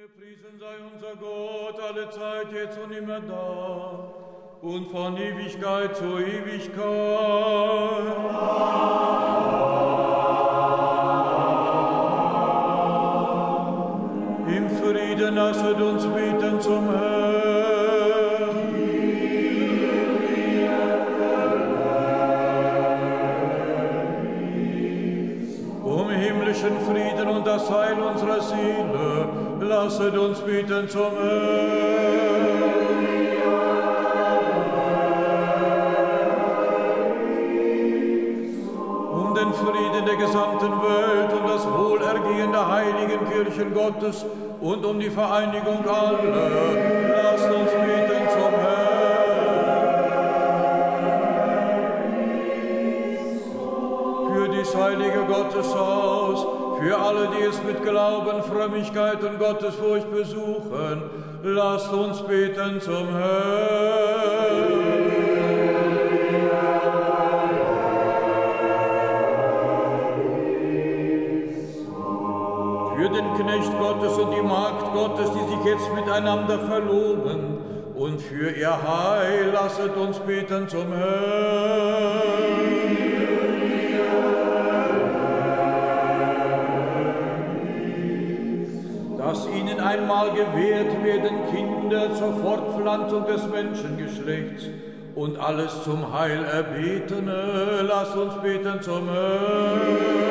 Gepriesen sei unser Gott alle Zeit, jetzt und immer da und von Ewigkeit zu Ewigkeit. Im Frieden lasset uns beten zum Herrn. Das Heil unserer Seele, lasset uns beten zum Herrn. Um den Frieden der gesamten Welt und das Wohlergehen der heiligen Kirchen Gottes und um die Vereinigung aller, lasst uns beten zum Herrn. Heilige Gotteshaus, für alle, die es mit Glauben, Frömmigkeit und Gottesfurcht besuchen, lasst uns beten zum Herrn. Für den Knecht Gottes und die Magd Gottes, die sich jetzt miteinander verloben, und für ihr Heil lasset uns beten zum Herrn. Einmal gewährt werden Kinder zur Fortpflanzung des Menschengeschlechts und alles zum Heil erbetene, lass uns beten zum Herrn.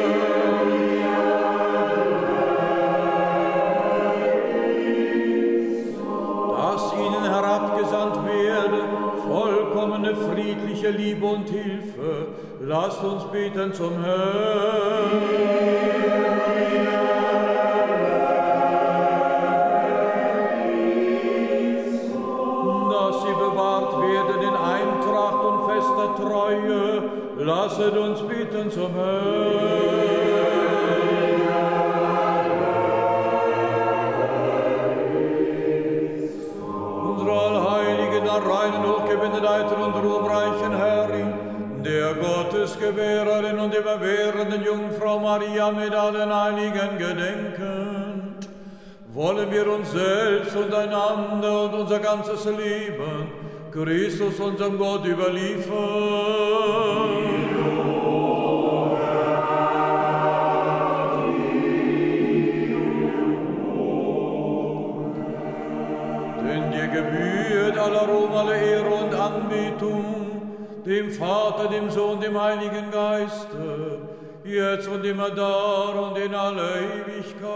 herabgesandt werde, vollkommene friedliche Liebe und Hilfe. Lasst uns beten zum Herrn. Bewahrt werden in Eintracht und fester Treue. Lasset uns beten zum reinen, hochgewendeteiten und ruhmreichen Herrin, der Gottesgewährerin und immerwährenden Jungfrau Maria mit allen Heiligen gedenkend, wollen wir uns selbst und einander und unser ganzes Leben Christus, unserem Gott, überliefern. aller Ruhm, alle Ehre und Anbetung, dem Vater, dem Sohn, dem Heiligen Geiste, jetzt und immer da und in aller Ewigkeit.